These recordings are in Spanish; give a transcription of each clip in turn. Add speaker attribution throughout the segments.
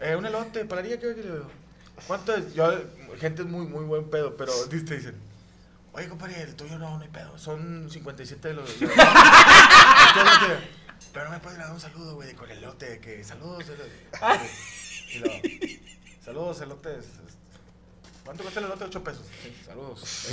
Speaker 1: Eh, un elote, pararía que le veo. ¿Cuánto es? Yo, gente es muy, muy buen pedo, pero te dicen, oye, compadre, el tuyo no, no hay pedo. Son 57 de los. pero no me puedes dar un saludo, güey, con el elote, que saludos. Y lo, saludos, elotes. ¿Cuánto cuesta el elote? 8 pesos. saludos.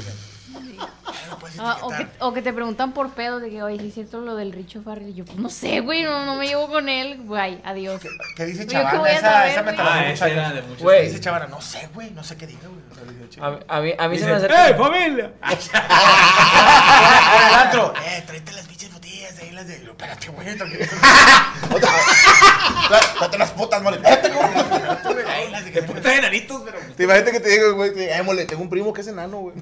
Speaker 2: Ah, o, que, o, que, te preguntan por pedo de que, oye, ¿sí es cierto lo del Richo Farrell? Yo, pues no sé, güey, no, no me llevo con él. Güey, adiós.
Speaker 1: ¿Qué, qué dice Chavana? Esa, esa me ah, esa era de muchos. Güey. Dice Chavana, no sé, güey, no sé qué diga, güey.
Speaker 3: a, mí, a mí se me
Speaker 1: hace.
Speaker 3: ¡Eh,
Speaker 1: familia! el otro, eh, tráete las bichas botellas de ahí, las de. Espérate, güey, Espérate las putas, mole. Espérate, güey. De putas enanitos, pero. Te imaginas que te digo, güey, ay, mole, tengo un primo que es enano, güey.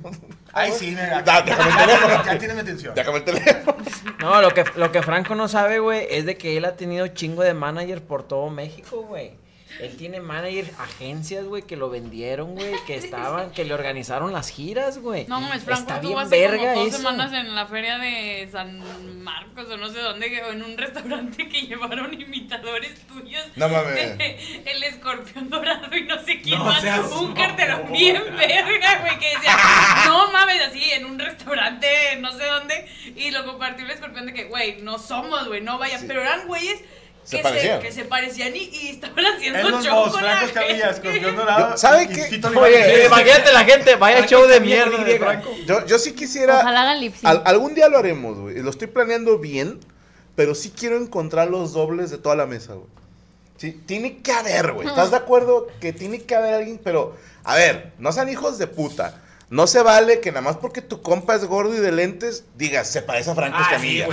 Speaker 1: Ay, sí, mira. Déjame el teléfono. Ya tiene mi atención. Déjame el teléfono.
Speaker 3: No, lo que, lo que Franco no sabe, güey, es de que él ha tenido chingo de managers por todo México, güey. Él tiene manager, agencias, güey, que lo vendieron, güey, que estaban, que le organizaron las giras, güey.
Speaker 2: No mames, Franco, Está bien verga como dos semanas en la feria de San Marcos o no sé dónde, o en un restaurante que llevaron imitadores tuyos.
Speaker 1: No mames.
Speaker 2: el escorpión dorado y no sé quién más. un cartelón bien verga, güey, que decía, no mames, así, en un restaurante, no sé dónde, y lo compartió el escorpión de que, güey, no somos, güey, no vaya, pero eran güeyes se que, parecían. Se, que se parecían y, y estaban haciendo show con la gente.
Speaker 1: dorado. ¿Saben qué?
Speaker 3: Oye, imagínate la gente, vaya show de mierda.
Speaker 1: yo, yo sí quisiera.
Speaker 2: Ojalá hagan
Speaker 1: algún día lo haremos, güey. Lo estoy planeando bien, pero sí quiero encontrar los dobles de toda la mesa, güey. Sí, tiene que haber, güey. ¿Estás de acuerdo que tiene que haber alguien? Pero, a ver, no sean hijos de puta. No se vale que nada más porque tu compa es gordo y de lentes, digas, se parece a Franco ah, Escamilla. O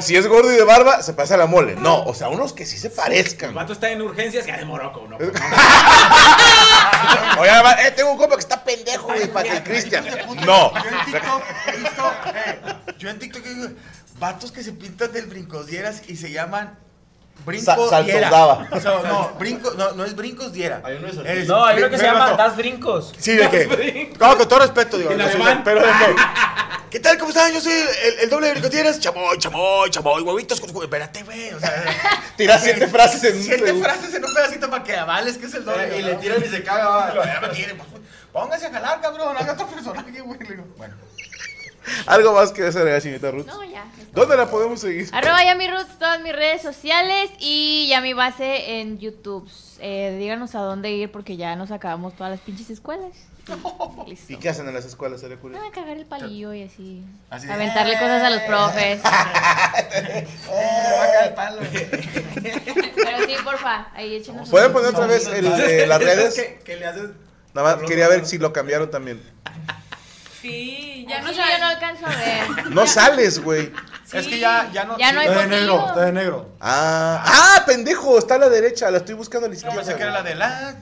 Speaker 1: si es gordo y de barba, se parece a la mole. No, o sea, unos que sí se parezcan.
Speaker 4: El vato está en urgencias, ya de Morocco, ¿no? Oye,
Speaker 1: eh, tengo un compa que está pendejo, güey, para que Cristian. No. Yo en TikTok he visto, eh, yo en TikTok he visto vatos que se pintan del brincosieras y se llaman Brinco Sa diera. O sea, no, brinco, no, no es brincos diera.
Speaker 3: Hay uno es, no, hay uno que se llama Das Brincos.
Speaker 1: Sí, de qué. No, con todo respeto, digo. No, pero de ¿Qué tal? ¿Cómo están? Yo soy el, el doble de brincos dieras. Chamoy, chamoy, chamoy, huevitos con Espérate, güey. O sea, tiras siete frases en un Siete frases en un pedacito para que avales que es el doble.
Speaker 4: Y le tiran y se caga.
Speaker 1: Pues, póngase a jalar, cabrón. Haga otro personaje, güey. Bueno. ¿Algo más que agregar, chinita Ruth?
Speaker 2: No, ya.
Speaker 1: ¿Dónde la podemos seguir?
Speaker 2: Arroba Yami Roots, todas mis redes sociales y ya mi base en YouTube. Eh, díganos a dónde ir porque ya nos acabamos todas las pinches escuelas.
Speaker 1: Listo. ¿Y qué hacen en las escuelas, sería curioso?
Speaker 2: Ah, cagar el palillo y así. aventarle cosas a los profes. Pero sí, porfa, ahí échenos.
Speaker 1: ¿Pueden poner otra vez el, las redes? ¿Qué, le haces? Nada más quería ver si lo cambiaron también.
Speaker 2: Sí, ya no, yo no alcanzo a ver.
Speaker 1: No sales, güey.
Speaker 4: Es que ya, ya no.
Speaker 2: Ya no hay
Speaker 1: Está de negro, está de negro. Ah, ah, pendejo, está a la derecha, la estoy buscando a la izquierda.
Speaker 4: Pensé que era la de la.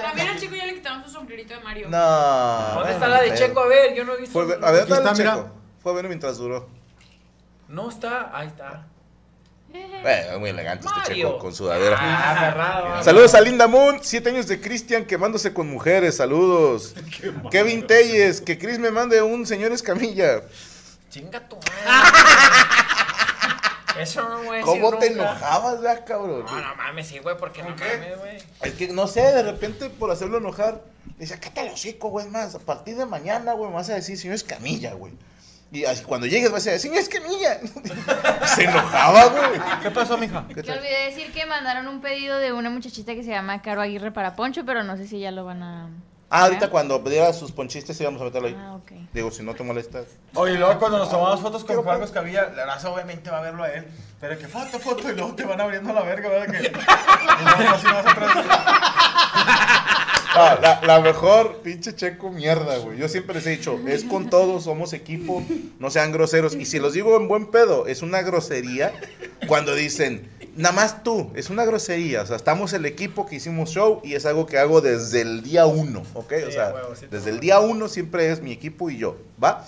Speaker 2: También al chico ya le quitaron su sombrerito de Mario.
Speaker 1: No.
Speaker 3: ¿Dónde está la de Checo? A ver, yo no he visto.
Speaker 1: Fue, a ver, está, Checo. Fue a ver mientras duró.
Speaker 3: No está, ahí está.
Speaker 1: Bueno, muy elegante este chico con sudadera.
Speaker 3: Ah,
Speaker 1: saludos a Linda Moon, siete años de Cristian quemándose con mujeres, saludos. Kevin Telles, que Chris me mande un señor Escamilla.
Speaker 3: Chinga tu madre. Eso no, güey.
Speaker 1: ¿Cómo te enojabas, ya, cabrón?
Speaker 3: No, no mames, sí, güey, ¿por qué no mames, güey?
Speaker 1: Es que, no sé, de repente, por hacerlo enojar, dice, ¿qué tal hocico, güey? Más, a partir de mañana, güey, me vas a decir señor Escamilla, güey. Y así, cuando llegues vas a decir, señor Escamilla. se enojaba, güey.
Speaker 4: ¿Qué pasó, mija?
Speaker 2: Te olvidé decir que mandaron un pedido de una muchachita que se llama Caro Aguirre para Poncho, pero no sé si ya lo van a...
Speaker 1: Ah, ahorita cuando diera sus ponchistes íbamos a meterlo ahí.
Speaker 2: Ah, ok.
Speaker 1: Digo, si no te molestas.
Speaker 4: Oye, luego cuando nos tomamos fotos con Juan Escamilla, la raza obviamente va a verlo a él. Pero que foto, foto, y luego te van abriendo la verga, ¿verdad? Que... y luego así vas
Speaker 1: a la, la, mejor pinche checo mierda, güey. Yo siempre les he dicho, es con todos, somos equipo, no sean groseros. Y si los digo en buen pedo, es una grosería cuando dicen, nada más tú, es una grosería. O sea, estamos el equipo que hicimos show y es algo que hago desde el día uno, ¿ok? o sea,
Speaker 4: a huevo, sí,
Speaker 1: desde el día uno siempre es mi equipo y yo, ¿va?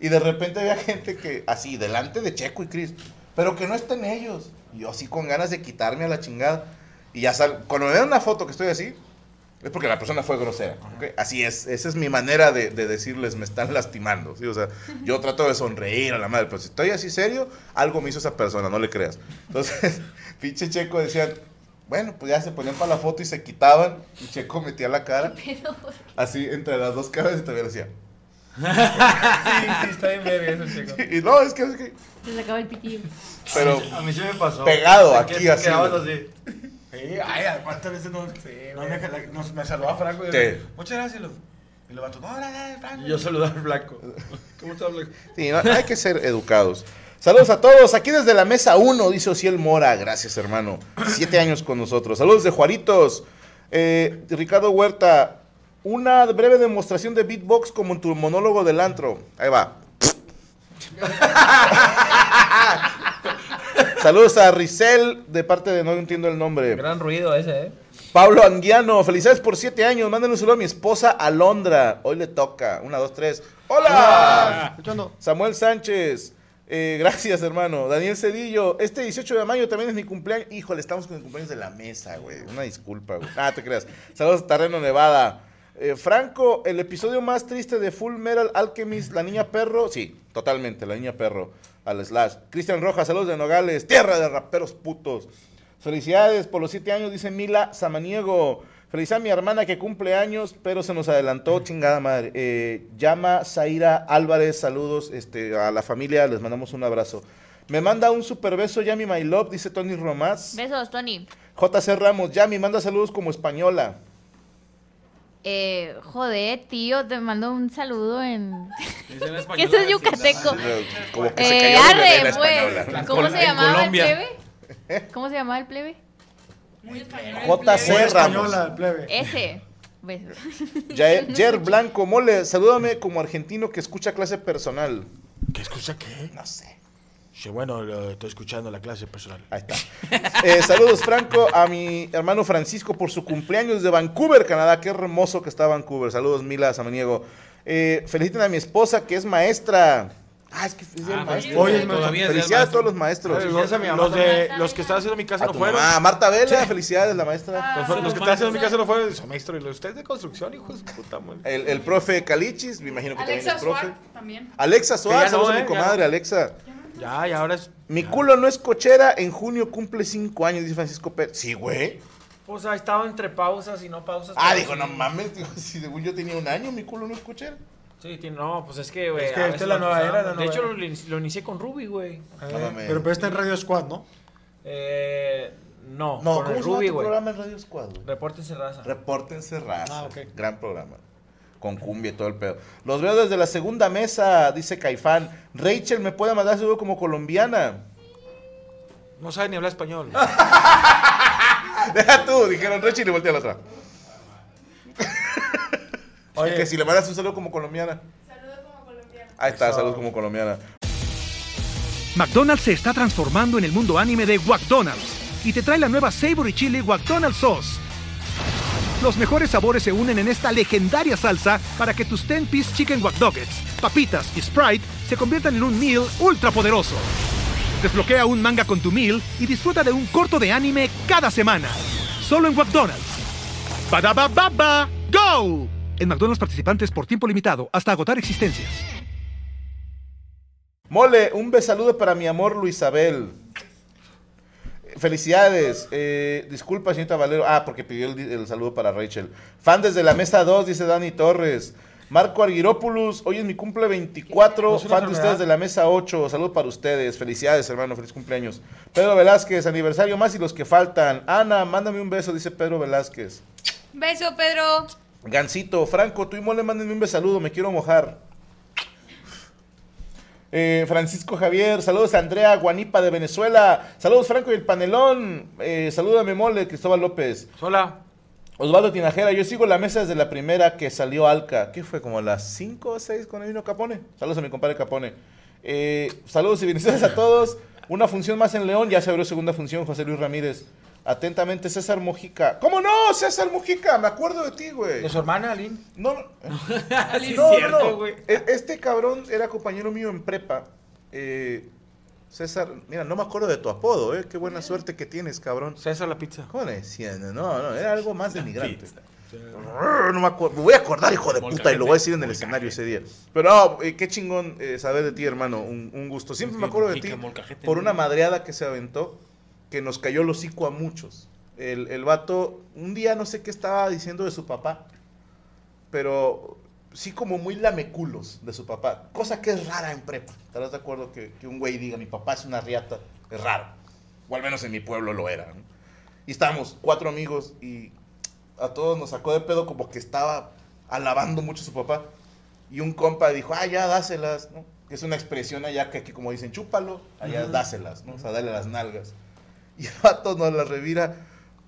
Speaker 1: Y de repente había gente que, así, delante de Checo y Chris, pero que no estén ellos. Y yo así con ganas de quitarme a la chingada. Y ya sal, cuando me ven una foto que estoy así, es porque la persona fue grosera. ¿ok? Así es, esa es mi manera de, de decirles, me están lastimando. ¿sí? O sea, yo trato de sonreír a la madre, pero si estoy así serio, algo me hizo esa persona, no le creas. Entonces, pinche Checo decían, bueno, pues ya se ponían para la foto y se quitaban. Y Checo metía la cara, así entre las dos caras y todavía decía.
Speaker 4: Sí, sí, está bien verga eso, chico.
Speaker 1: Y no, es que, es que
Speaker 5: se le acaba el pitillo.
Speaker 1: pero
Speaker 6: A mí sí me pasó.
Speaker 1: Pegado aquí, así,
Speaker 6: así.
Speaker 4: Sí, ay, ¿cuántas veces no, no me, nos- me saludaba Franco? Y
Speaker 1: Sí.
Speaker 4: yo, Muchas gracias, Luz. Y lo vato, no, Franco.
Speaker 6: Y yo saludaba al flaco. ¿Cómo estás, flaco?
Speaker 1: Sí, no, hay que ser educados. Saludos a todos, aquí desde la mesa 1, dice Ociel Mora. Gracias, hermano. Siete años con nosotros. Saludos de Juaritos. Eh, Ricardo Huerta, una breve demostración de beatbox como en tu monólogo del antro. Ahí va. Saludos a Rizel, de parte de no entiendo el nombre.
Speaker 3: Gran ruido ese, ¿eh?
Speaker 1: Pablo Anguiano, felicidades por siete años. Mándenle un saludo a mi esposa Alondra. Hoy le toca. Una, dos, tres. ¡Hola!
Speaker 6: Escuchando.
Speaker 1: Samuel Sánchez. eh, gracias, hermano. Daniel Cedillo. Este 18 de mayo también es mi cumpleaños. Híjole, estamos con el cumpleaños de la mesa, güey. Una disculpa, güey. Ah, te creas. Saludos a Terreno Nevada. Eh, Franco, el episodio más triste de Full Metal Alchemist, la niña perro. Sí, totalmente, la niña perro. Al slash. Cristian Rojas, saludos de Nogales. Tierra de raperos putos. Felicidades por los siete años, dice Mila Samaniego. Felicidades a mi hermana que cumple años, pero se nos adelantó, chingada madre. Eh, llama Zaira Álvarez, saludos este, a la familia, les mandamos un abrazo. Me manda un super beso, Yami My Love, dice Tony Romás.
Speaker 5: Besos, Tony.
Speaker 1: JC Ramos, Yami, manda saludos como española.
Speaker 5: Eh, joder, tío, te mando un saludo en...
Speaker 6: Dice en
Speaker 5: ¿Qué
Speaker 6: español,
Speaker 5: eso es yucateco?
Speaker 1: Eh, Como que se
Speaker 5: Eh,
Speaker 1: cayó el la
Speaker 5: arre, pues. ¿Cómo
Speaker 6: Col-
Speaker 5: se llamaba el plebe? ¿Cómo se llamaba el plebe?
Speaker 2: Muy español.
Speaker 1: JC Ramos.
Speaker 6: española, plebe.
Speaker 5: Ese. Besos.
Speaker 1: Jair Jer Blanco, mole, salúdame como argentino que escucha clase personal.
Speaker 4: ¿Qué escucha qué?
Speaker 1: No sé.
Speaker 4: Sí, bueno, lo estoy escuchando la clase personal.
Speaker 1: Ahí está. Eh, saludos, Franco, a mi hermano Francisco por su cumpleaños de Vancouver, Canadá. Qué hermoso que está Vancouver. Saludos, Mila Samaniego. Eh, feliciten a mi esposa, que es maestra. Ah, es que es el
Speaker 6: Ah,
Speaker 1: maestro.
Speaker 6: Es
Speaker 1: felicidades a
Speaker 6: maestro.
Speaker 1: todos los maestros.
Speaker 6: Felicidades a mi mamá
Speaker 4: Los, de, los que están haciendo mi casa
Speaker 1: A
Speaker 4: no
Speaker 1: tu
Speaker 4: fueron.
Speaker 1: mamá, Marta Vela, felicidades, la maestra.
Speaker 4: Los, fueron- los que están haciendo mi casa no fueron. Su maestro. Y los ustedes de construcción, hijo de puta.
Speaker 1: El, el profe Calichis, me imagino que
Speaker 2: Alexa
Speaker 1: también es profe.
Speaker 2: Suar también.
Speaker 1: Alexa Suárez,
Speaker 4: ya no,
Speaker 1: saludos a
Speaker 4: eh,
Speaker 1: mi comadre,
Speaker 4: ya.
Speaker 1: Alexa.
Speaker 4: Ya, y ahora es.
Speaker 1: Mi culo no es cochera, en junio cumple cinco años, dice Francisco Pérez. Sí, güey.
Speaker 3: Pues ha estado entre pausas y no pausas.
Speaker 1: Ah, digo,
Speaker 3: sí.
Speaker 1: no mames, digo, si según yo tenía un año, mi culo no es cochera.
Speaker 3: Sí, tiene- no, pues es que, güey.
Speaker 4: Es que
Speaker 3: a
Speaker 4: esta es la nueva era,
Speaker 3: De
Speaker 4: nueva
Speaker 3: hecho,
Speaker 4: era.
Speaker 3: lo, in- lo inicié con Ruby, güey.
Speaker 4: Eh,
Speaker 1: mames.
Speaker 6: Pero, pero está en Radio Squad, ¿no?
Speaker 3: Eh, no,
Speaker 1: No,
Speaker 3: con
Speaker 1: ¿cómo
Speaker 3: el Ruby, güey.
Speaker 1: programa en Radio Squad, güey?
Speaker 3: Repórtense raza.
Speaker 1: Repórtense raza.
Speaker 6: Ah, ok.
Speaker 1: Gran programa. Con cumbia y todo el pedo. Los veo desde la segunda mesa, dice Caifán. Rachel me puede mandar saludo como colombiana.
Speaker 4: No sabe ni hablar español.
Speaker 1: Deja tú, dijeron Rachel y voltea a la otra.
Speaker 4: Oye,
Speaker 1: que si le mandas un saludo como colombiana. Ahí está, saludos como colombiana.
Speaker 7: McDonald's se está transformando en el mundo anime de McDonald's y te trae la nueva Savory Chili McDonald's Sauce. Los mejores sabores se unen en esta legendaria salsa para que tus 10-piece chicken wack Nuggets, papitas y Sprite se conviertan en un meal ultra poderoso. Desbloquea un manga con tu meal y disfruta de un corto de anime cada semana. Solo en McDonald's. ¡Badabababa! ¡Go! En McDonald's participantes por tiempo limitado hasta agotar existencias.
Speaker 1: Mole, un besaludo para mi amor Luisabel. Felicidades. Eh, disculpa, señorita Valero. Ah, porque pidió el, el saludo para Rachel. Fan desde la mesa 2, dice Dani Torres. Marco Arguiropoulos, hoy es mi cumple 24.
Speaker 4: ¿No es una
Speaker 1: fan de ustedes de la mesa 8. Saludo para ustedes. Felicidades, hermano. Feliz cumpleaños. Pedro Velázquez, aniversario más y los que faltan. Ana, mándame un beso, dice Pedro Velázquez.
Speaker 2: Beso, Pedro.
Speaker 1: Gancito, Franco, tú y Mole, mándenme un besaludo, me quiero mojar. Eh, Francisco Javier, saludos a Andrea Guanipa de Venezuela, saludos Franco y el panelón, eh, salúdame Mole, Cristóbal López,
Speaker 4: sola.
Speaker 1: Osvaldo Tinajera, yo sigo la mesa desde la primera que salió Alca, ¿qué fue? ¿Como a las 5 o 6 cuando vino Capone? Saludos a mi compadre Capone. Eh, saludos y bendiciones a todos. Una función más en León, ya se abrió segunda función, José Luis Ramírez. Atentamente, César Mujica. ¿Cómo no, César Mujica? Me acuerdo de ti, güey.
Speaker 4: De su hermana, Aline.
Speaker 1: No, no,
Speaker 3: Sí,
Speaker 1: no,
Speaker 3: cierto,
Speaker 1: no, no.
Speaker 3: güey.
Speaker 1: E- Este cabrón era compañero mío en prepa. Eh, César, mira, no me acuerdo de tu apodo, ¿eh? Qué buena suerte que tienes, cabrón.
Speaker 4: César la pizza.
Speaker 1: ¿Cómo le decían? No, no, era algo más denigrante. No me acuerdo. Me voy a acordar, hijo de puta, y lo voy a decir en el escenario ese día. Pero no, eh, qué chingón eh, saber de ti, hermano. Un, un gusto. Siempre me acuerdo de ti por una madreada que se aventó que nos cayó el hocico a muchos. El, el vato, un día no sé qué estaba diciendo de su papá, pero sí como muy lameculos de su papá. Cosa que es rara en prepa. ¿Estarás de acuerdo que, que un güey diga mi papá es una riata? Es raro. O al menos en mi pueblo lo era. ¿no? Y estábamos cuatro amigos y a todos nos sacó de pedo como que estaba alabando mucho a su papá. Y un compa dijo, ah, ya, dáselas, ¿no? Que es una expresión allá que aquí como dicen, chúpalo, allá dáselas, ¿no? O sea, dale las nalgas. Y el vato nos las revira.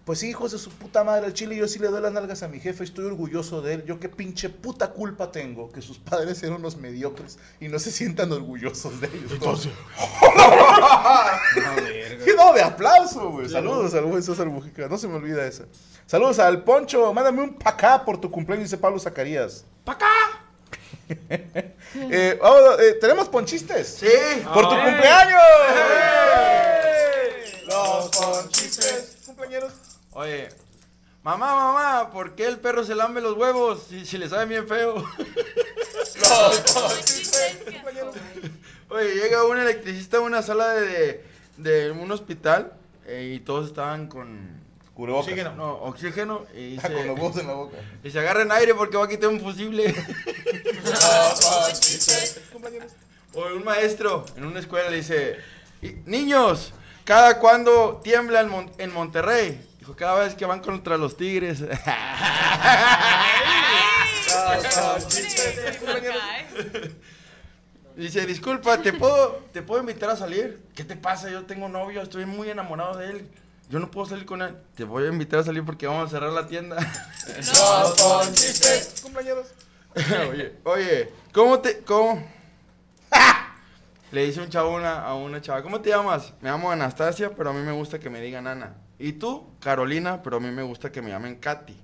Speaker 1: Pues sí, hijos de su puta madre, al chile yo sí le doy las nalgas a mi jefe, estoy orgulloso de él. Yo qué pinche puta culpa tengo que sus padres eran unos mediocres y no se sientan orgullosos de ellos. Entonces, ¡Qué no de aplauso, güey! Saludos al buen César Mujica, no se me olvida esa. Saludos al Poncho, mándame un pacá por tu cumpleaños, dice Pablo Zacarías. ¡Pacá! eh, vamos, eh, ¿Tenemos ponchistes?
Speaker 4: Sí.
Speaker 1: ¡Por tu
Speaker 3: ¡Ay!
Speaker 1: cumpleaños! Los ponchistes, compañeros.
Speaker 8: Oye, mamá, mamá, ¿por qué el perro se lambe los huevos si, si le sabe bien feo? Oye, llega un electricista a una sala de, de un hospital eh, y todos estaban con
Speaker 1: Cubrebocas.
Speaker 4: Oxígeno.
Speaker 8: no, oxígeno y
Speaker 1: Ah, con los
Speaker 8: se,
Speaker 1: huevos en la boca.
Speaker 8: y se agarran aire porque va a quitar un fusible. O un maestro en una escuela le dice, "Y- niños, ¿cada cuándo tiembla en, Mon- en Monterrey? Dijo, cada vez que van contra los tigres. Dice, disculpa, ¿te puedo, ¿te puedo invitar a salir? ¿Qué te pasa? Yo tengo novio, estoy muy enamorado de él. Yo no puedo salir con él. Te voy a invitar a salir porque vamos a cerrar la tienda.
Speaker 1: compañeros.
Speaker 8: oye, oye, ¿cómo te, cómo? Le dice un chavo a una, a una chava, ¿cómo te llamas? Me llamo Anastasia, pero a mí me gusta que me digan Ana. Y tú, Carolina, pero a mí me gusta que me llamen Katy.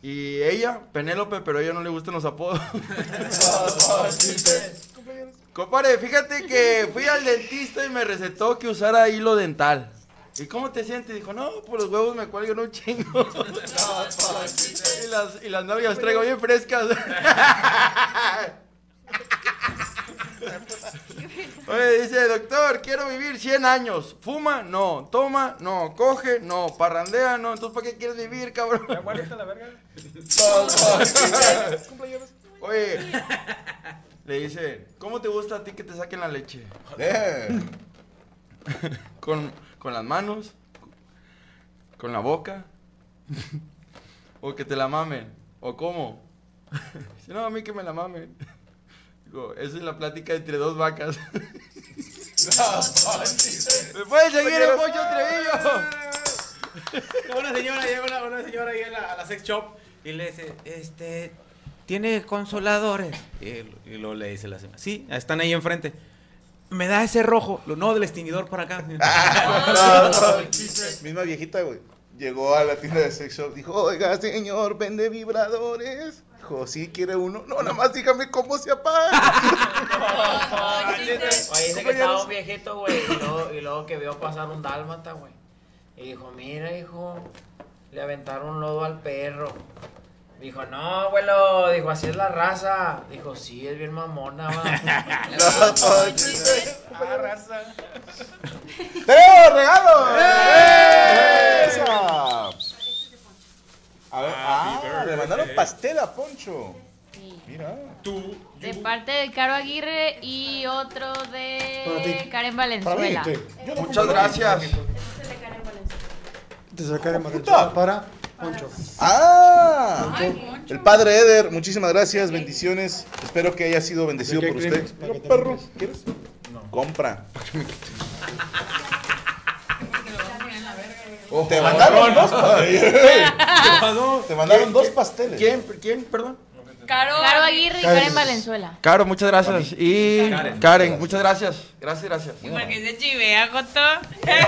Speaker 8: Y ella, Penélope, pero a ella no le gustan los apodos. Compadre, fíjate que fui al dentista y me recetó que usara hilo dental. ¿Y cómo te sientes? Dijo, no, pues los huevos me cuelgan un chingo. y, las, y las nalgas traigo bien frescas. Oye, dice, doctor, quiero vivir 100 años. ¿Fuma? No. ¿Toma? No. ¿Coge? No. ¿Parrandea? No. Entonces, ¿para qué quieres vivir, cabrón?
Speaker 4: Aguanta la verga.
Speaker 8: Oye, le dice, ¿cómo te gusta a ti que te saquen la leche? ¿Con, con las manos? ¿Con la boca? ¿O que te la mamen? ¿O cómo? Dice, no, a mí que me la mamen. Es la plática entre dos vacas. ¿Me pueden seguir en Pocho Trevillo?
Speaker 9: Una señora llega una, una señora ahí a la, a la sex shop y le dice, este, ¿tiene consoladores? Y, y luego le dice la señora, sí, están ahí enfrente. Me da ese rojo, lo no del extinguidor para acá.
Speaker 1: Misma viejita, güey. Llegó a la tienda de sex shop. Dijo, oiga, señor, vende vibradores. Dijo, ¿sí quiere uno? No, nada más dígame cómo se apaga.
Speaker 3: Oye, dice que estaba un viejito, güey, y luego, y luego que vio pasar un dálmata, güey. Y dijo, mira, hijo, le aventaron lodo al perro. Dijo, no, abuelo, dijo, así es la raza. Dijo, sí, es bien mamona, va.
Speaker 1: ¡Tenemos regalo! ¡Esa! A ver, ah, le mandaron pastel a Poncho.
Speaker 5: Sí.
Speaker 1: Mira.
Speaker 5: De parte de Caro Aguirre y otro
Speaker 6: Para
Speaker 5: de
Speaker 6: ti.
Speaker 5: Karen
Speaker 6: Para mí,
Speaker 5: Valenzuela.
Speaker 6: sí.
Speaker 1: Yo no
Speaker 8: Muchas gracias.
Speaker 6: Sacaré más
Speaker 1: puta!
Speaker 6: para Poncho.
Speaker 1: ¡Ah!
Speaker 2: Ay.
Speaker 1: El padre Eder, muchísimas gracias, bendiciones. Espero que haya sido bendecido
Speaker 6: ¿De qué
Speaker 1: por usted.
Speaker 6: Para que
Speaker 1: Mira,
Speaker 6: te
Speaker 1: perro. ¿quieres? Compra.
Speaker 2: Que lo vas a poner en
Speaker 1: Te mandaron dos pasteles. Te mandaron dos pasteles.
Speaker 8: ¿Quién? ¿Quién? Perdón.
Speaker 2: Caro,
Speaker 5: Caro Aguirre y
Speaker 8: Karen.
Speaker 5: Karen Valenzuela.
Speaker 8: Caro, muchas gracias. Y
Speaker 9: Karen.
Speaker 8: Karen, muchas gracias. Gracias, gracias.
Speaker 2: ¿Y por qué se chivea, Joto? Ay,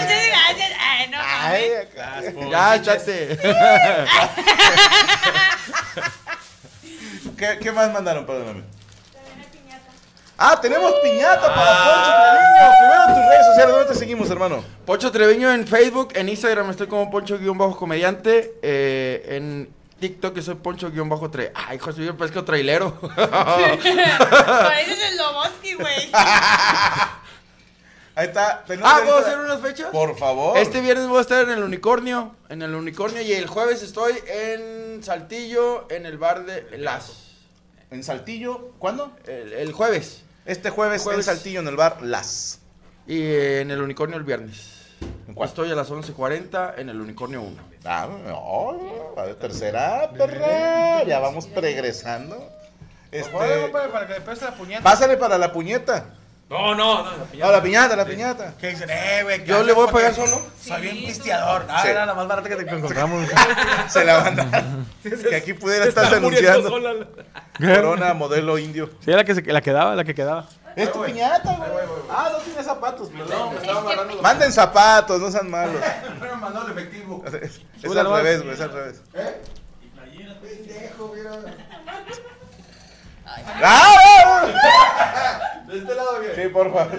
Speaker 2: muchas gracias. Ay, no
Speaker 1: Ay.
Speaker 8: Ya, échate.
Speaker 1: ¿Qué, qué más mandaron? Perdóname. Ah, tenemos piñata para Poncho Treviño. Primero tus redes sociales, ¿dónde te seguimos, hermano?
Speaker 8: Poncho Treviño en Facebook, en Instagram estoy como Poncho-comediante, eh, en TikTok que soy Poncho-tre. Ay, hijo, soy yo parezco trailero.
Speaker 2: Pareces el Loboski, güey.
Speaker 1: Ahí está. tenemos
Speaker 8: ah, ¿puedo hacer unas fechas?
Speaker 1: Por favor.
Speaker 8: Este viernes voy a estar en el Unicornio, en el Unicornio, y el jueves estoy en Saltillo, en el bar de Las.
Speaker 1: En Saltillo, ¿cuándo?
Speaker 8: El, el jueves.
Speaker 1: Este jueves,
Speaker 8: Jueves.
Speaker 1: en Saltillo, en el bar Las.
Speaker 8: Y eh, en el Unicornio el viernes.
Speaker 1: ¿En cuál?
Speaker 8: Estoy a las 11.40 en el Unicornio 1.
Speaker 1: Ah, no, de tercera, perra. Ya vamos progresando. Este, pásale para la puñeta.
Speaker 9: No, no, no.
Speaker 1: No, la piñata, la piñata.
Speaker 4: Que dicen, eh, güey.
Speaker 8: Yo le voy a pagar solo.
Speaker 4: Soy bien pisteador. Ah,
Speaker 1: Sí.
Speaker 4: era la más barata que te encontramos.
Speaker 1: Se la mandaron. Que aquí pudiera estar denunciando. Corona, modelo indio.
Speaker 6: Sí, la que, se, la que daba, la que quedaba.
Speaker 1: Es tu piñata, güey. Ah, no tiene zapatos,
Speaker 8: No, me estaba agarrando los-
Speaker 1: Manden zapatos, no sean malos.
Speaker 8: Pero me mandó el efectivo.
Speaker 1: Es es
Speaker 6: Súbela
Speaker 1: al
Speaker 6: nomás.
Speaker 1: revés, güey, es al revés.
Speaker 8: Pendejo, mira.
Speaker 1: ¡Ah!
Speaker 8: De este lado, bien.
Speaker 1: Sí, por favor.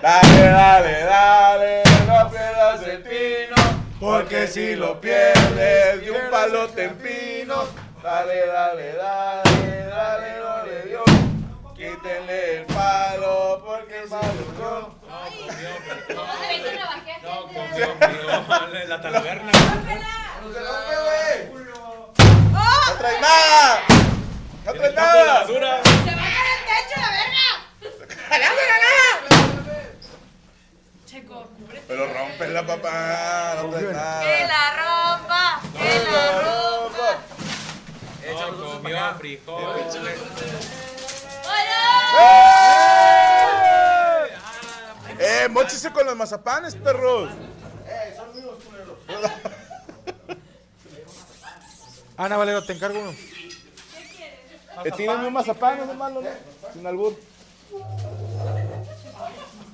Speaker 1: Dale, dale, dale, no pierdas el pino, porque si lo pierdes de un palo te empino. Dale, dale, dale, dale, no le dio. Quítenle el palo, porque es malo yo.
Speaker 9: No, confió, confió. La talaverna.
Speaker 1: ¡No traes nada! ¡No traes nada!
Speaker 9: basura.
Speaker 2: ¡Se Checo, cúbrete.
Speaker 1: Pero rómpela, papá, no traes
Speaker 2: ¡Que la rompa! ¡Que la rompa!
Speaker 9: No, comió frijoles.
Speaker 1: ¡Eh, mochise con los mazapanes, perros!
Speaker 6: Ana Valero, te encargo uno.
Speaker 1: Que tienen un mazapán, no es malo, ¿no? Sin albur.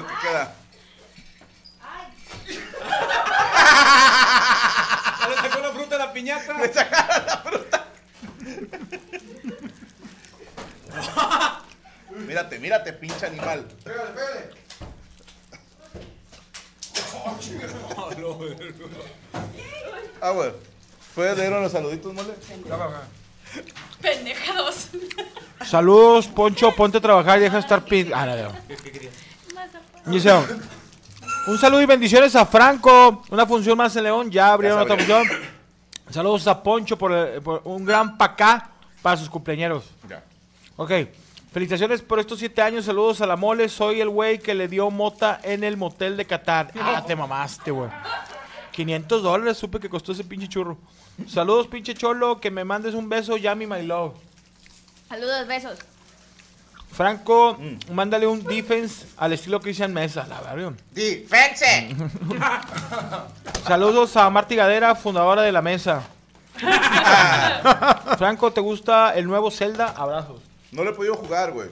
Speaker 1: lo que queda.
Speaker 9: Ya le sacó la fruta a la piñata.
Speaker 1: Mírate, mírate, pinche animal.
Speaker 8: Pégale, pégale.
Speaker 1: Ah, güey. ¿Puedes leer unos saluditos, mole?
Speaker 2: ¡Pendejados!
Speaker 6: Saludos, Poncho, ponte a trabajar y deja de estar pid... Ah, no, no. Dice, un saludo y bendiciones a Franco. Una función más en León, ya abrieron otra función. Saludos a Poncho por, el- por un gran pacá para sus cumpleaños.
Speaker 1: Ya.
Speaker 6: Ok. Felicitaciones por estos siete años. Saludos a la mole. Soy el güey que le dio mota en el motel de Qatar. Ah, te mamaste, güey. 500 dólares supe que costó ese pinche churro. Saludos, pinche cholo. Que me mandes un beso, Yami, my love.
Speaker 5: Saludos, besos.
Speaker 6: Franco,
Speaker 1: Mm.
Speaker 6: mándale un defense al estilo Cristian Mesa, la verdad.
Speaker 1: ¡Defense!
Speaker 6: Saludos a Marti Gadera, fundadora de la mesa. Franco, ¿te gusta el nuevo Zelda? Abrazos.
Speaker 1: No lo he podido jugar, güey.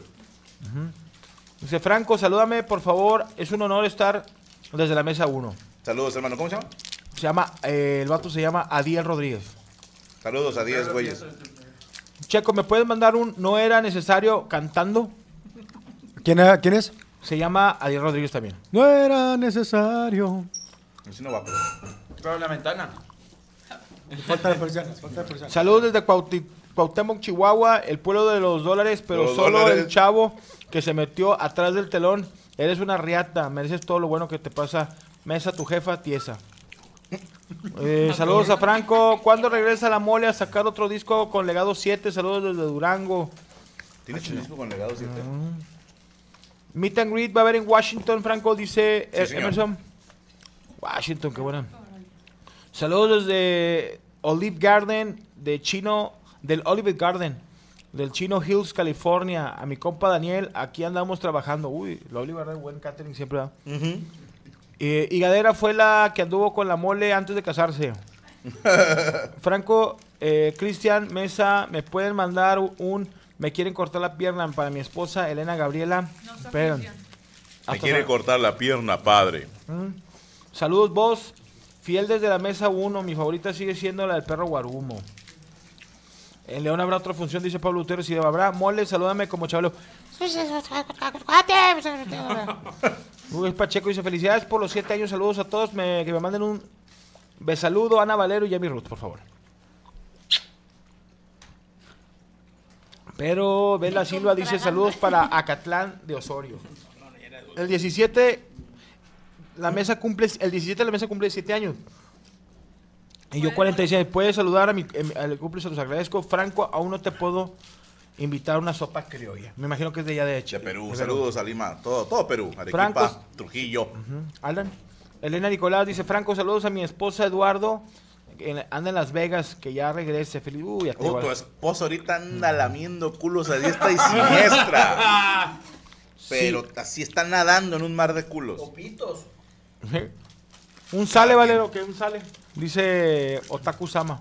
Speaker 6: Dice Franco, salúdame, por favor. Es un honor estar desde la mesa 1.
Speaker 1: Saludos, hermano. ¿Cómo se llama?
Speaker 6: Se llama, eh, el vato se llama Adiel Rodríguez.
Speaker 1: Saludos a 10 güeyes.
Speaker 6: Checo, ¿me puedes mandar un no era necesario cantando?
Speaker 10: ¿Quién, era- ¿Quién es?
Speaker 6: Se llama Adiel Rodríguez también.
Speaker 10: No era necesario.
Speaker 1: Así no va, pero.
Speaker 8: Pero la ventana.
Speaker 10: Falta de personas, falta de personas.
Speaker 6: Saludos desde Cuauti- Cuauhtémoc, Chihuahua, el pueblo de los dólares, pero
Speaker 1: Los
Speaker 6: solo
Speaker 1: dólares.
Speaker 6: el chavo que se metió atrás del telón. Eres una riata, mereces todo lo bueno que te pasa. Mesa, tu jefa, tiesa. Eh, saludos a Franco. ¿Cuándo regresa la mole a sacar otro disco con Legado 7? Saludos desde Durango.
Speaker 1: ¿Tienes un disco con legado 7?
Speaker 6: Meet and greet va a haber en Washington, Franco, dice
Speaker 1: Sí.
Speaker 6: Emerson. Washington, qué buena. Saludos desde Olive Garden, de Chino, del Olive Garden, del Chino Hills, California. A mi compa Daniel, aquí andamos trabajando. Uy, la Olive Garden, buen catering siempre da. Eh, y Gadera fue la que anduvo con la mole antes de casarse. Franco, eh, Cristian, Mesa, ¿me pueden mandar un... Me quieren cortar la pierna para mi esposa Elena Gabriela? Esperen.
Speaker 1: Me
Speaker 6: Hasta
Speaker 1: quiere cortar la pierna, padre.
Speaker 6: Mm. Saludos vos, fiel desde la mesa 1, mi favorita sigue siendo la del perro Guarumo. En León habrá otra función, dice Pablo Utero, si habrá mole, salúdame como chabelo. Luis Pacheco dice, felicidades por los siete años, saludos a todos, me- que me manden un besaludo, Ana Valero y Yami Ruth, por favor. Pero Bela Silva dice saludos para Acatlán de Osorio. El 17, la mesa cumple, el 17 la mesa cumple 7 años. Y yo 46. Puedes saludar a mi, se los agradezco. Franco, aún no te puedo invitar una sopa criolla. Me imagino que es de allá de hecho.
Speaker 1: De Perú, saludos a Lima. Todo, todo Perú. Arequipa,
Speaker 6: Francos.
Speaker 1: Trujillo.
Speaker 6: Alan. Elena Nicolás dice, Franco, saludos a mi esposa Eduardo. en- anda en Las Vegas, que ya regrese. Feliz. Uy, igual.
Speaker 1: tu esposo ahorita anda lamiendo culos a diestra y siniestra. Pero así está nadando en un mar de culos.
Speaker 6: Un sale, Valero, que un sale. Dice Otaku Sama.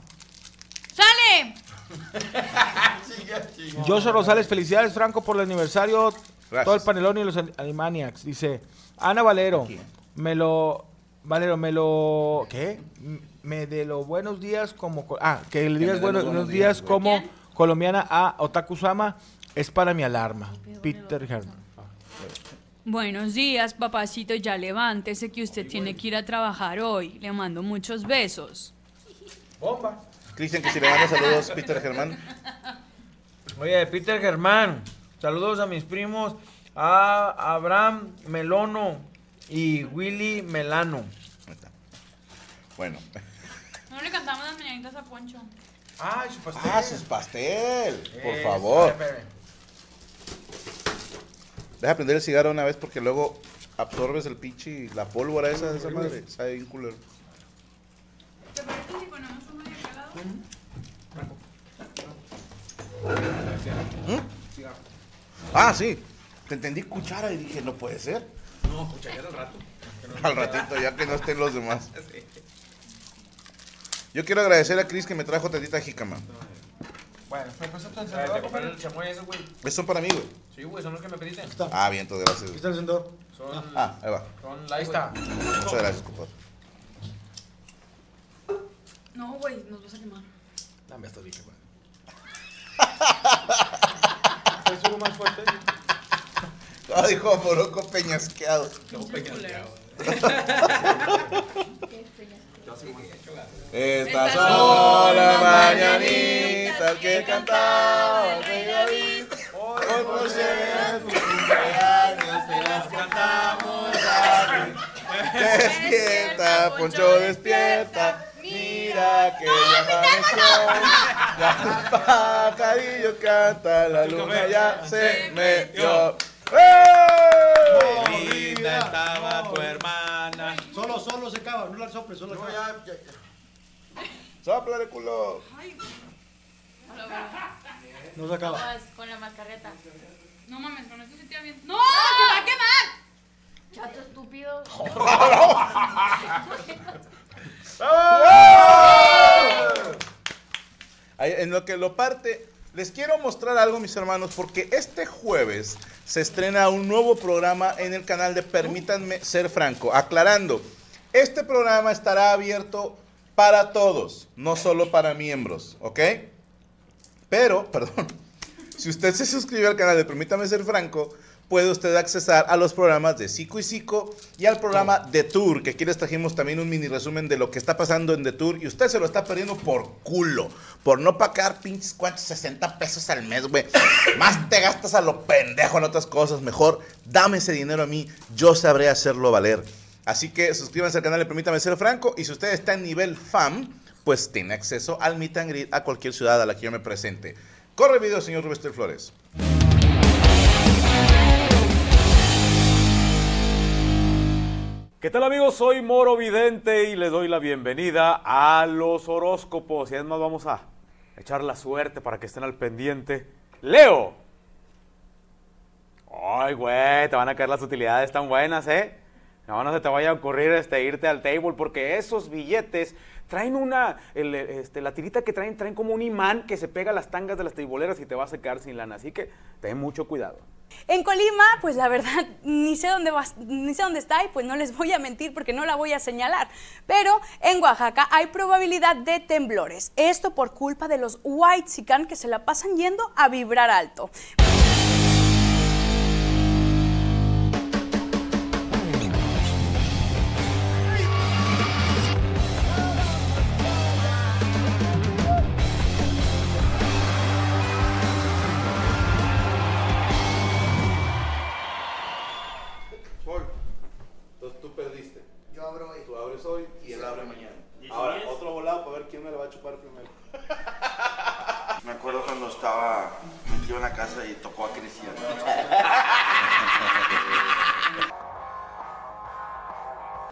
Speaker 2: ¡Sale!
Speaker 6: Joshua Rosales, felicidades, Franco, por el aniversario.
Speaker 1: Gracias.
Speaker 6: Todo el panelón y los An- Animaniacs. Dice Ana Valero, me lo. Valero, me lo. ¿Qué? Me de los buenos días como. co- Ah, que le digas buenos, días, como colombiana a Otaku Sama. Es para mi alarma. Peter Herman.
Speaker 11: Buenos días, papacito. Ya levántese que usted tiene que ir a trabajar hoy. Le mando muchos besos.
Speaker 1: Cristian, que si le manda saludos, Peter Germán.
Speaker 3: Oye, Peter Germán, saludos a mis primos, a Abraham Melono y Willy Melano.
Speaker 1: Ahí está. Bueno.
Speaker 2: No le cantamos las mañanitas a Poncho.
Speaker 6: Ay, su pastel.
Speaker 1: Ah, sus pastel. Por favor. Deja prender el cigarro una vez porque luego absorbes el pinche y la pólvora esa de esa madre. Sabe bien culero.
Speaker 2: ¿Te parece si ponemos uno de cada lado?
Speaker 1: Ah, sí. Te entendí cuchara y dije, no puede ser.
Speaker 9: No, cuchara al rato.
Speaker 1: Al ratito, ya que no estén los demás. Yo quiero agradecer a Chris que me trajo tantita jícama.
Speaker 6: Bueno, me tu
Speaker 3: Te
Speaker 6: encendedor,
Speaker 3: compré el chamoy ese, güey.
Speaker 1: Esos son para mí, güey.
Speaker 3: Sí, güey, son los que me pediste.
Speaker 1: Ah, bien, todo, gracias.
Speaker 10: Aquí está el encendedor.
Speaker 3: Son,
Speaker 1: Ah, ahí va.
Speaker 3: son light,
Speaker 6: Ahí está.
Speaker 1: Muchas gracias, compadre.
Speaker 2: No, güey, nos vas a quemar.
Speaker 6: Dame esto, dije, güey. ¿Puedes subir más fuerte?
Speaker 1: Ah, dijo Moroco peñasqueado. Estas son las mañanitas que cantaba el rey David. Hoy por ser tu cumpleaños te las cantamos a ti. Despierta, Poncho, despierta. Mira que ya amaneció. Ya el pajarillo canta, la luna ya se metió. ¡Eh!
Speaker 9: Linda estaba tu hermana.
Speaker 10: Solo, solo se acaba, no la soples, solo se acaba.
Speaker 1: ¡Sóplale, culo!
Speaker 10: No se acaba.
Speaker 5: Con la mascareta.
Speaker 2: No mames, con esto sí te va bien. ¡No! ¡Se va a quemar!
Speaker 5: Chato estúpido.
Speaker 1: En lo que lo parte, les quiero mostrar algo, mis hermanos, porque este jueves se estrena un nuevo programa en el canal de Permítanme Ser Franco. Aclarando, este programa estará abierto para todos, no solo para miembros, ¿ok? Pero, perdón, si usted se suscribe al canal de Permítame Ser Franco, puede usted accesar a los programas de Psico y Psico y al programa The Tour, que aquí les trajimos también un mini resumen de lo que está pasando en The Tour y usted se lo está perdiendo por culo, por no pagar pinches cuantos 60 pesos al mes, güey. Más te gastas a lo pendejo en otras cosas, mejor dame ese dinero a mí, yo sabré hacerlo valer. Así que suscríbanse al canal de Permítame Ser Franco y si usted está en nivel FAM, pues tiene acceso al meet and greet a cualquier ciudad a la que yo me presente. Corre video, señor Rubester Flores.
Speaker 12: ¿Qué tal amigos? Soy Moro Vidente y les doy la bienvenida a los horóscopos. Y además vamos a echar la suerte para que estén al pendiente. Leo. Ay, güey, te van a caer las utilidades tan buenas, ¿eh? No, no se te vaya a ocurrir este, irte al table porque esos billetes traen una, el, este, la tirita que traen, traen como un imán que se pega a las tangas de las teiboleras y te vas a quedar sin lana. Así que ten mucho cuidado.
Speaker 13: En Colima, pues la verdad, ni sé dónde vas, ni sé dónde está y pues no les voy a mentir porque no la voy a señalar. Pero en Oaxaca hay probabilidad de temblores. Esto por culpa de los white que se la pasan yendo a vibrar alto.
Speaker 1: Abre mañana. Ahora, otro volado para ver quién me lo va a chupar primero.
Speaker 8: Me acuerdo cuando estaba metido en la casa y tocó a Cristian.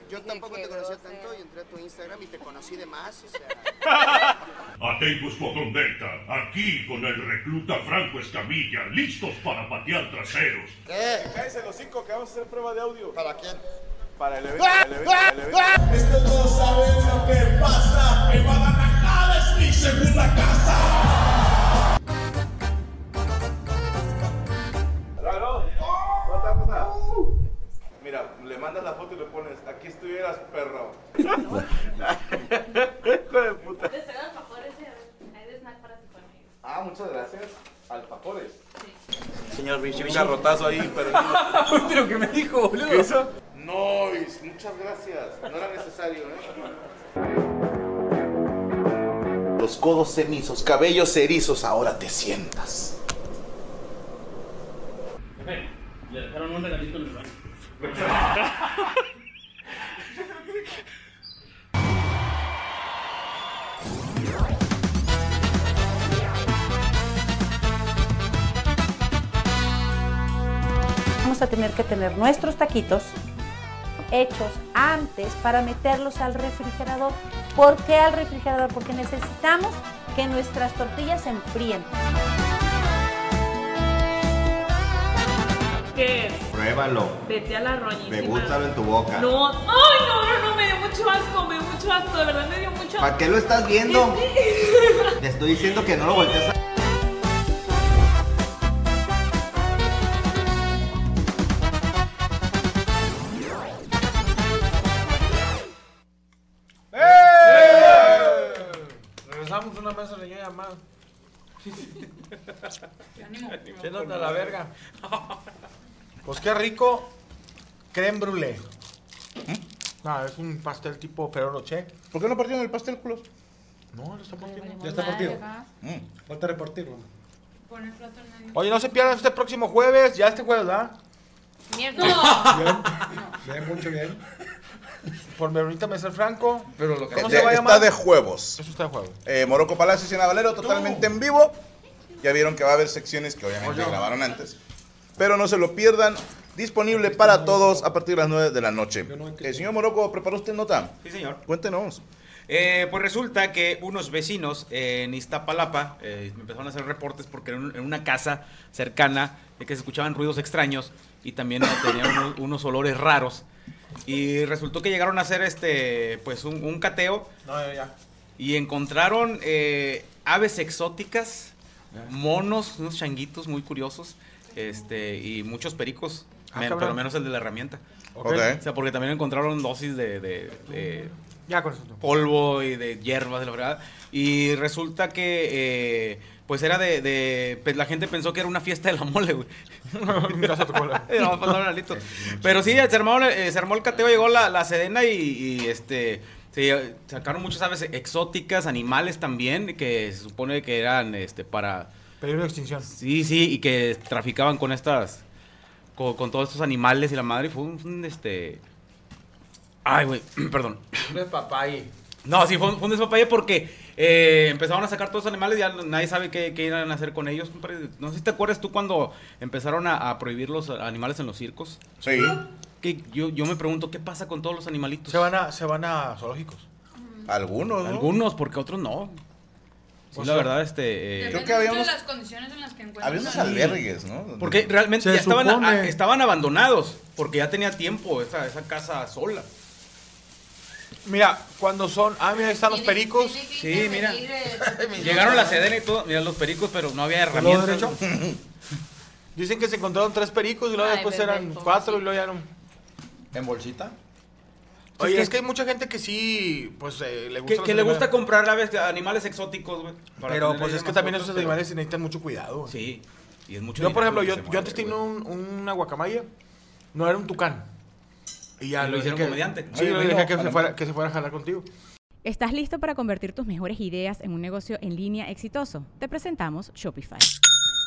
Speaker 14: Yo tampoco te conocía tanto y entré a tu Instagram y te conocí de más, o sea...
Speaker 15: Atentos Delta, aquí con el recluta Franco Escamilla, listos para patear traseros.
Speaker 1: ¿Qué? Cállese los cinco que vamos a hacer prueba de audio.
Speaker 14: ¿Para quién?
Speaker 1: Para el evento. el evento, el evento.
Speaker 16: Estos no saben lo que pasa. En Guadalajara es mi segunda casa.
Speaker 1: Claro. ¿Cómo está, cómo está? Mira, le mandas la foto y le pones, aquí estuvieras, perro. Hijo de puta. Ah, muchas gracias. Alfajores.
Speaker 8: Señor Richie,
Speaker 1: Un garrotazo ahí, perdido.
Speaker 8: Pero que me dijo, boludo.
Speaker 1: ¿Qué hizo? Nois, muchas gracias. No era necesario, ¿eh? Los codos cenizos, cabellos erizos, ahora te sientas.
Speaker 17: Le dejaron un regalito en el baño.
Speaker 18: Vamos a tener que tener nuestros taquitos hechos antes para meterlos al refrigerador. ¿Por qué al refrigerador? Porque necesitamos que nuestras tortillas se enfríen.
Speaker 2: ¿Qué es?
Speaker 19: Pruébalo.
Speaker 2: Vete a la roñísima.
Speaker 19: Degústalo en tu boca.
Speaker 2: No, ay, no, no, no, me dio mucho asco, me dio mucho asco, de verdad me dio mucho asco.
Speaker 19: ¿Para qué lo estás viendo? Te estoy diciendo que no lo voltees a...
Speaker 3: A la verga.
Speaker 6: Pues qué rico. Creme brûlée. No, es un pastel tipo Ferrero Rocher.
Speaker 1: ¿Por qué no partieron el pastel, culos?
Speaker 6: No, lo está partiendo.
Speaker 10: Ya está partido.
Speaker 1: Mm.
Speaker 10: Falta repartirlo.
Speaker 6: Oye, no se pierdan este próximo jueves. Ya este jueves, ¿verdad?
Speaker 2: Mierda.
Speaker 10: Bien, bien, mucho bien.
Speaker 6: Por Permítame ser franco.
Speaker 1: Pero lo
Speaker 6: ¿Cómo
Speaker 1: de-
Speaker 6: se va a
Speaker 1: está
Speaker 6: llamar?
Speaker 1: de juegos.
Speaker 6: Eso está de juego.
Speaker 1: Eh, Morocco Palacios y Valero totalmente en vivo. Ya vieron que va a haber secciones que obviamente grabaron antes. Pero no se lo pierdan. Disponible para todos a partir de las 9 de la noche. Eh, señor Morocco, ¿preparó usted nota?
Speaker 9: Sí, señor.
Speaker 1: Cuéntenos.
Speaker 9: Eh, pues resulta que unos vecinos en Iztapalapa eh, me empezaron a hacer reportes porque en, un- en una casa cercana de que se escuchaban ruidos extraños y también eh, tenían unos, unos olores raros. Y resultó que llegaron a hacer este, pues un, un cateo
Speaker 6: No, ya, ya.
Speaker 9: y encontraron eh, aves exóticas, monos, unos changuitos muy curiosos, este, y muchos pericos,
Speaker 6: Ah,
Speaker 9: men- pero menos el de la herramienta.
Speaker 1: Ok.
Speaker 9: O sea, porque también encontraron dosis de, de- de
Speaker 6: Ya con eso.
Speaker 9: polvo y de hierbas, de la verdad. Y resulta que, eh, pues era de, de- pues la gente pensó que era una fiesta de la mole, güey. Lalito. Pero sí, se armó, eh, se armó el cateo, llegó la, la sedena y, y, este... se sacaron muchas aves exóticas, animales también, que se supone que eran este para...
Speaker 6: Peligro de extinción.
Speaker 9: Sí, sí, y que traficaban con estas... Con, con todos estos animales y la madre. Fue un, un, este... Ay, güey, perdón.
Speaker 3: De papaye.
Speaker 9: No, sí, fue, un- fue un despapalle porque eh, empezaron a sacar todos los animales y ya nadie sabe qué, qué iban a hacer con ellos. No sé si te acuerdas tú cuando empezaron a, a prohibir los animales en los circos.
Speaker 1: Sí.
Speaker 9: Que yo, yo me pregunto, ¿qué pasa con todos los animalitos?
Speaker 6: Se van a, se van a zoológicos.
Speaker 1: Algunos, ¿no?
Speaker 9: Algunos, porque otros no. Sí,
Speaker 6: O
Speaker 9: la verdad, este... eh,
Speaker 1: Creo que habíamos-
Speaker 2: las condiciones en las que encuentran
Speaker 1: Había unos albergues, ¿no?
Speaker 9: Porque realmente ya estaban, a- estaban abandonados, porque ya tenía tiempo esa, esa casa sola.
Speaker 6: Mira, cuando son. Ah, mira, ahí están los pericos.
Speaker 9: Sí, mira. Llegaron la sedena y todo, mira los pericos, pero no había herramientas.
Speaker 6: Dicen que se encontraron tres pericos y luego
Speaker 9: Ay,
Speaker 6: después eran cuatro y luego ya no.
Speaker 8: ¿En bolsita?
Speaker 6: Oye, es que hay mucha gente que sí, pues eh, le gusta.
Speaker 9: Que, que le gusta comprar aves, animales exóticos, güey.
Speaker 6: Pero pues es que también esos
Speaker 9: pero-
Speaker 6: animales necesitan mucho cuidado.
Speaker 9: Sí, y es mucho
Speaker 6: Yo, por ejemplo, yo, yo antes tenía un, una guacamaya. No era un tucán. Y ya
Speaker 9: Y lo hicieron
Speaker 6: que-
Speaker 9: comediante.
Speaker 6: Sí, lo dejé que se, fuera, que se fuera a jalar contigo.
Speaker 20: ¿Estás listo para convertir tus mejores ideas en un negocio en línea exitoso? Te presentamos Shopify.